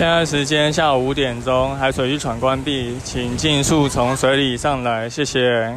现在时间下午五点钟，海水浴场关闭，请尽速从水里上来，谢谢。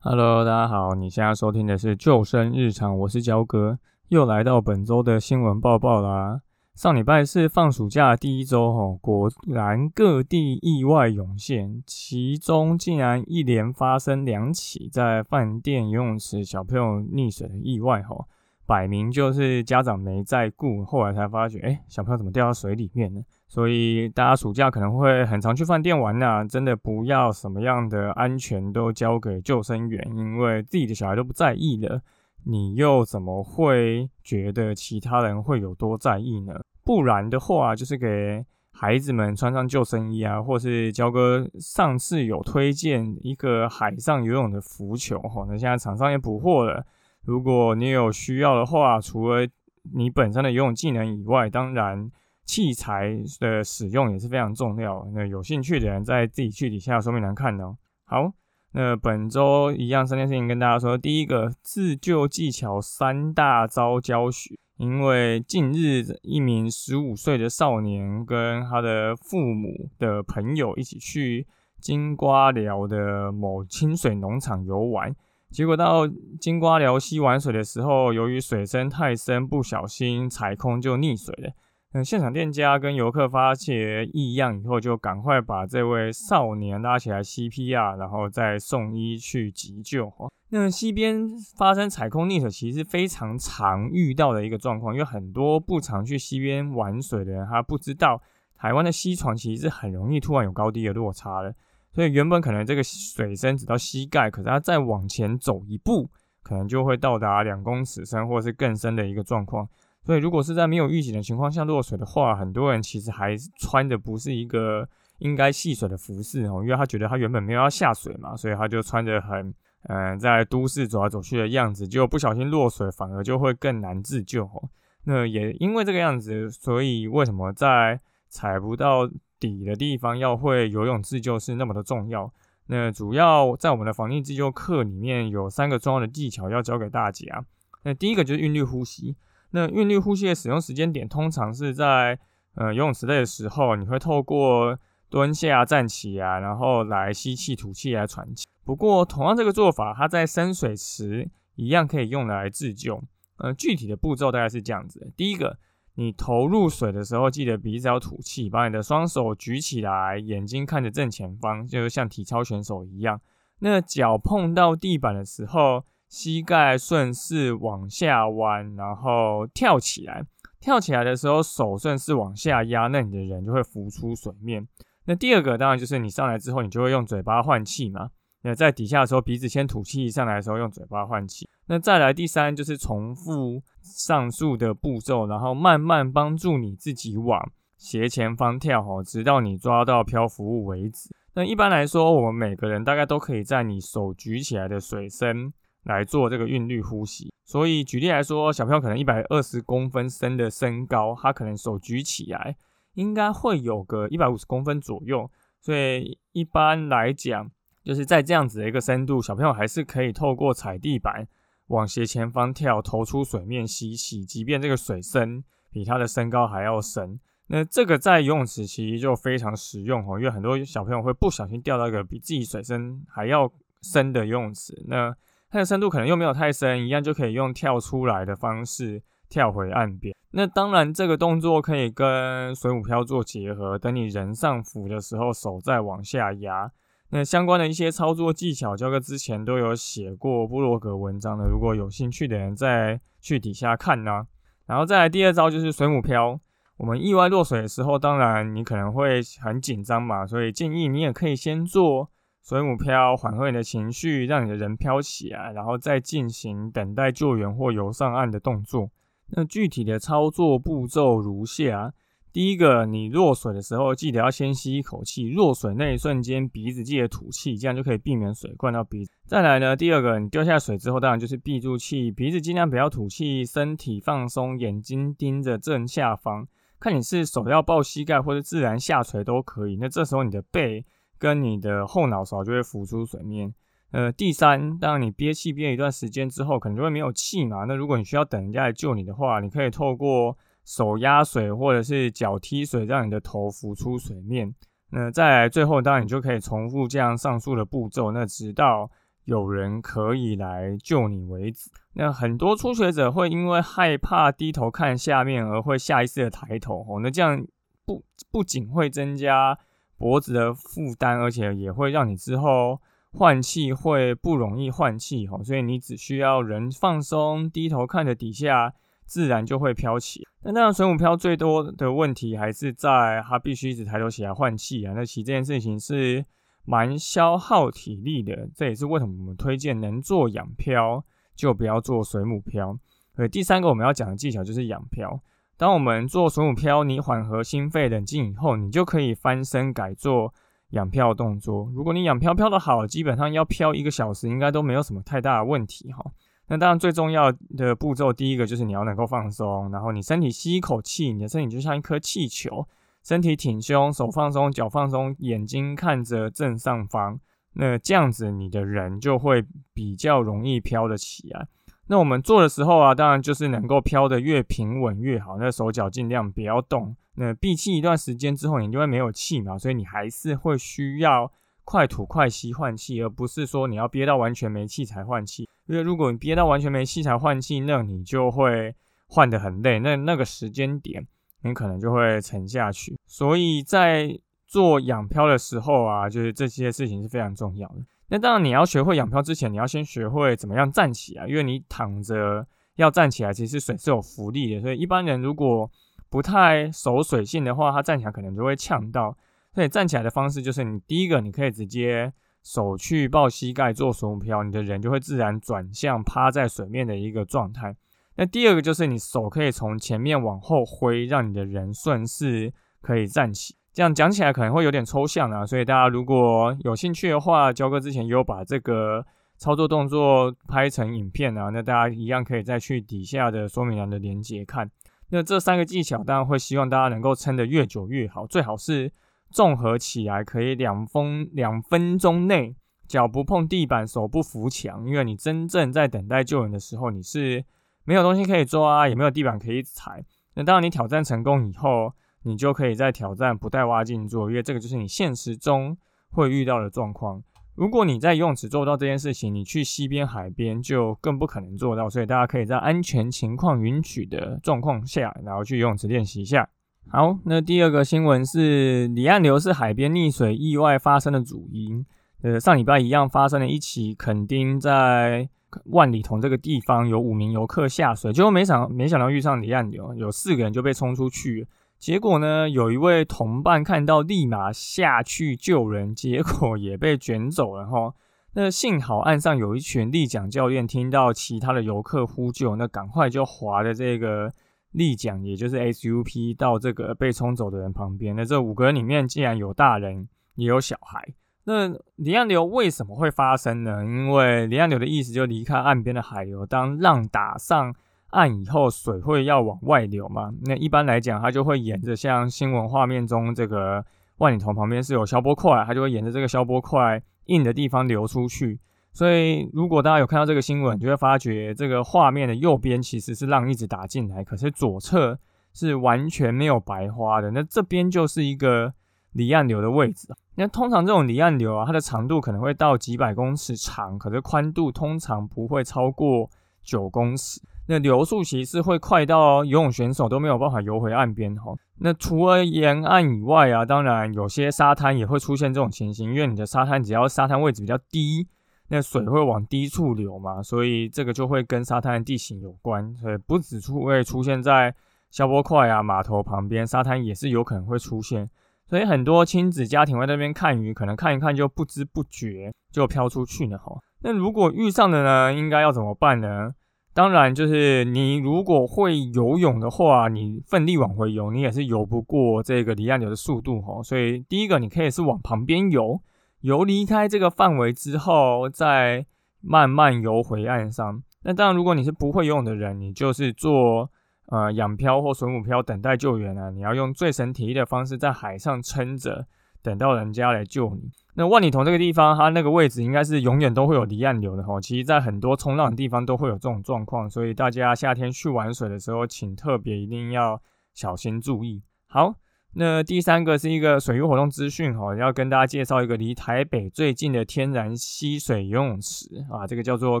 Hello，大家好，你现在收听的是救生日常，我是焦哥，又来到本周的新闻报报啦。上礼拜是放暑假第一周，吼，果然各地意外涌现，其中竟然一连发生两起在饭店游泳池小朋友溺水的意外，吼。摆明就是家长没在顾，后来才发觉，哎，小朋友怎么掉到水里面呢？所以大家暑假可能会很常去饭店玩呐，真的不要什么样的安全都交给救生员，因为自己的小孩都不在意了，你又怎么会觉得其他人会有多在意呢？不然的话，就是给孩子们穿上救生衣啊，或是焦哥上次有推荐一个海上游泳的浮球，哈，那现在厂商也补货了。如果你有需要的话，除了你本身的游泳技能以外，当然器材的使用也是非常重要。那有兴趣的人在自己去底下说明栏看哦。好，那本周一样三件事情跟大家说。第一个，自救技巧三大招教学。因为近日一名十五岁的少年跟他的父母的朋友一起去金瓜寮的某清水农场游玩。结果到金瓜寮溪玩水的时候，由于水深太深，不小心踩空就溺水了。嗯，现场店家跟游客发觉异样以后，就赶快把这位少年拉起来 CPR，然后再送医去急救。那溪边发生踩空溺水，其实是非常常遇到的一个状况，因为很多不常去溪边玩水的人，他不知道台湾的溪床其实是很容易突然有高低的落差的。所以原本可能这个水深只到膝盖，可是它再往前走一步，可能就会到达两公尺深或是更深的一个状况。所以如果是在没有预警的情况下落水的话，很多人其实还穿的不是一个应该戏水的服饰哦，因为他觉得他原本没有要下水嘛，所以他就穿着很嗯在都市走来走去的样子，结果不小心落水，反而就会更难自救哦。那也因为这个样子，所以为什么在踩不到？底的地方要会游泳自救是那么的重要。那主要在我们的防溺自救课里面有三个重要的技巧要教给大家。那第一个就是韵律呼吸。那韵律呼吸的使用时间点通常是在呃游泳池内的时候，你会透过蹲下、站起啊，然后来吸气、吐气来喘气。不过同样这个做法，它在深水池一样可以用来自救。呃，具体的步骤大概是这样子：第一个。你投入水的时候，记得鼻子要吐气，把你的双手举起来，眼睛看着正前方，就像体操选手一样。那脚碰到地板的时候，膝盖顺势往下弯，然后跳起来。跳起来的时候，手顺势往下压，那你的人就会浮出水面。那第二个当然就是你上来之后，你就会用嘴巴换气嘛。那在底下的时候，鼻子先吐气，上来的时候用嘴巴换气。那再来第三就是重复上述的步骤，然后慢慢帮助你自己往斜前方跳哈，直到你抓到漂浮物为止。那一般来说，我们每个人大概都可以在你手举起来的水深来做这个韵律呼吸。所以举例来说，小朋友可能一百二十公分深的身高，他可能手举起来应该会有个一百五十公分左右。所以一般来讲，就是在这样子的一个深度，小朋友还是可以透过踩地板往斜前方跳，投出水面吸气，即便这个水深比他的身高还要深。那这个在游泳池其实就非常实用哦，因为很多小朋友会不小心掉到一个比自己水深还要深的游泳池，那它的深度可能又没有太深，一样就可以用跳出来的方式跳回岸边。那当然，这个动作可以跟水母漂做结合，等你人上浮的时候，手再往下压。那相关的一些操作技巧，教哥之前都有写过部落格文章的，如果有兴趣的人再去底下看呢。然后再来第二招就是水母漂。我们意外落水的时候，当然你可能会很紧张嘛，所以建议你也可以先做水母漂缓和你的情绪，让你的人漂起来，然后再进行等待救援或游上岸的动作。那具体的操作步骤如下：第一个，你落水的时候，记得要先吸一口气，落水那一瞬间，鼻子记得吐气，这样就可以避免水灌到鼻子。再来呢，第二个，你掉下水之后，当然就是闭住气，鼻子尽量不要吐气，身体放松，眼睛盯着正下方，看你是手要抱膝盖或者自然下垂都可以。那这时候你的背。跟你的后脑勺就会浮出水面。呃，第三，当你憋气憋一段时间之后，可能就会没有气嘛。那如果你需要等人家来救你的话，你可以透过手压水或者是脚踢水，让你的头浮出水面。那再来最后，当然你就可以重复这样上述的步骤，那直到有人可以来救你为止。那很多初学者会因为害怕低头看下面而会下意识的抬头哦，那这样不不仅会增加。脖子的负担，而且也会让你之后换气会不容易换气哈，所以你只需要人放松，低头看着底下，自然就会飘起。那当然，水母漂最多的问题还是在它必须一直抬头起来换气啊。那其实这件事情是蛮消耗体力的，这也是为什么我们推荐能做仰漂就不要做水母漂。呃第三个我们要讲的技巧就是仰漂。当我们做水母漂，你缓和心肺、冷静以后，你就可以翻身改做仰漂动作。如果你仰漂漂的好，基本上要漂一个小时，应该都没有什么太大的问题哈。那当然最重要的步骤，第一个就是你要能够放松，然后你身体吸一口气，你的身体就像一颗气球，身体挺胸，手放松，脚放松，眼睛看着正上方，那这样子你的人就会比较容易飘得起来。那我们做的时候啊，当然就是能够飘得越平稳越好。那手脚尽量不要动。那闭气一段时间之后，你就会没有气嘛，所以你还是会需要快吐快吸换气，而不是说你要憋到完全没气才换气。因为如果你憋到完全没气才换气，那你就会换得很累。那那个时间点，你可能就会沉下去。所以在做仰漂的时候啊，就是这些事情是非常重要的。那当然，你要学会仰漂之前，你要先学会怎么样站起来，因为你躺着要站起来，其实水是有浮力的，所以一般人如果不太熟水性的话，他站起来可能就会呛到。所以站起来的方式就是，你第一个你可以直接手去抱膝盖做水母漂，你的人就会自然转向趴在水面的一个状态。那第二个就是你手可以从前面往后挥，让你的人顺势可以站起。这样讲起来可能会有点抽象啊，所以大家如果有兴趣的话，焦哥之前有把这个操作动作拍成影片啊，那大家一样可以再去底下的说明栏的连接看。那这三个技巧当然会希望大家能够撑得越久越好，最好是综合起来可以两分两分钟内脚不碰地板，手不扶墙，因为你真正在等待救援的时候，你是没有东西可以抓，也没有地板可以踩。那当然你挑战成功以后。你就可以在挑战不带蛙镜做，因为这个就是你现实中会遇到的状况。如果你在游泳池做不到这件事情，你去溪边、海边就更不可能做到。所以大家可以在安全情况允许的状况下，然后去游泳池练习一下。好，那第二个新闻是离岸流是海边溺水意外发生的主因。呃，上礼拜一样发生了一起，垦丁在万里同这个地方有五名游客下水，结果没想没想到遇上离岸流，有四个人就被冲出去。结果呢，有一位同伴看到，立马下去救人，结果也被卷走了哈。那幸好岸上有一群立桨教练，听到其他的游客呼救，那赶快就划的这个立桨，也就是 SUP 到这个被冲走的人旁边。那这五个人里面，竟然有大人，也有小孩。那离岸流为什么会发生呢？因为离岸流的意思就离开岸边的海流，当浪打上。岸以后水会要往外流嘛？那一般来讲，它就会沿着像新闻画面中这个万里头旁边是有消波块，它就会沿着这个消波块硬的地方流出去。所以如果大家有看到这个新闻，就会发觉这个画面的右边其实是浪一直打进来，可是左侧是完全没有白花的。那这边就是一个离岸流的位置。那通常这种离岸流啊，它的长度可能会到几百公尺长，可是宽度通常不会超过九公尺。那流速其实会快到游泳选手都没有办法游回岸边哈。那除了沿岸以外啊，当然有些沙滩也会出现这种情形，因为你的沙滩只要沙滩位置比较低，那水会往低处流嘛，所以这个就会跟沙滩的地形有关。所以不只出会出现在消波块啊码头旁边，沙滩也是有可能会出现。所以很多亲子家庭会在那边看鱼，可能看一看就不知不觉就飘出去了哈。那如果遇上了呢，应该要怎么办呢？当然，就是你如果会游泳的话，你奋力往回游，你也是游不过这个离岸流的速度哈。所以第一个，你可以是往旁边游，游离开这个范围之后，再慢慢游回岸上。那当然，如果你是不会游泳的人，你就是做呃仰漂或水母漂等待救援啊。你要用最省体力的方式在海上撑着，等到人家来救你。那万里桐这个地方，它那个位置应该是永远都会有离岸流的哈。其实，在很多冲浪的地方都会有这种状况，所以大家夏天去玩水的时候，请特别一定要小心注意。好，那第三个是一个水域活动资讯哈，要跟大家介绍一个离台北最近的天然溪水游泳池啊，这个叫做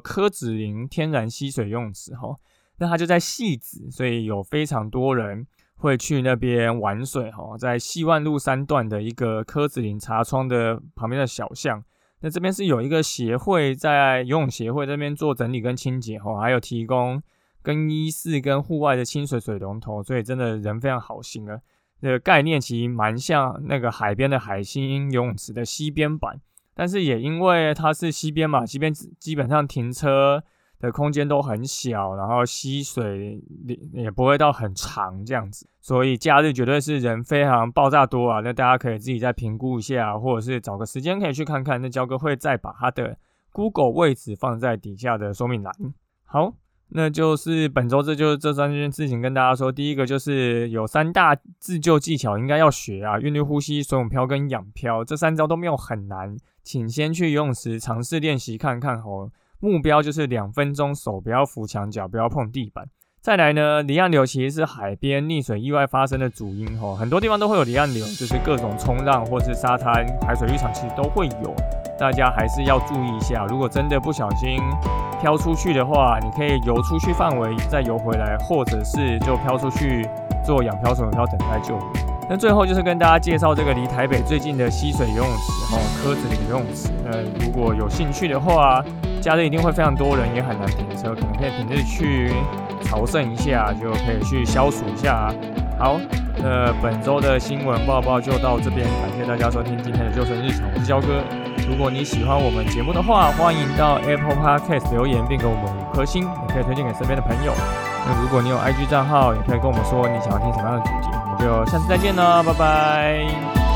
柯子林天然溪水游泳池哈。那它就在戏子，所以有非常多人。会去那边玩水哈，在西万路三段的一个柯子林茶窗的旁边的小巷，那这边是有一个协会在游泳协会这边做整理跟清洁哈，还有提供更衣室跟户外的清水水龙头，所以真的人非常好心啊。的概念其实蛮像那个海边的海星游泳池的西边版，但是也因为它是西边嘛，西边基本上停车。的空间都很小，然后溪水也不会到很长这样子，所以假日绝对是人非常爆炸多啊！那大家可以自己再评估一下，或者是找个时间可以去看看。那焦哥会再把他的 Google 位置放在底下的说明栏。好，那就是本周这就是这三件事情跟大家说。第一个就是有三大自救技巧应该要学啊，韵律呼吸、水母漂跟仰漂这三招都没有很难，请先去游泳池尝试练习看看哦。目标就是两分钟，手不要扶墙脚，不要碰地板。再来呢，离岸流其实是海边溺水意外发生的主因吼，很多地方都会有离岸流，就是各种冲浪或是沙滩、海水浴场其实都会有，大家还是要注意一下。如果真的不小心漂出去的话，你可以游出去范围再游回来，或者是就漂出去做仰漂、水漂等待救援。那最后就是跟大家介绍这个离台北最近的溪水游泳池，哦，柯子林游泳池。呃，如果有兴趣的话，假日一定会非常多人，也很难停车，可能可以平日去朝圣一下，就可以去消暑一下。好，那本周的新闻报报就到这边，感谢大家收听今天的救生日常，我是焦哥。如果你喜欢我们节目的话，欢迎到 Apple Podcast 留言并给我们五颗星，也可以推荐给身边的朋友。那如果你有 IG 账号，也可以跟我们说你想要听什么样的主题。就下次再见了，拜拜。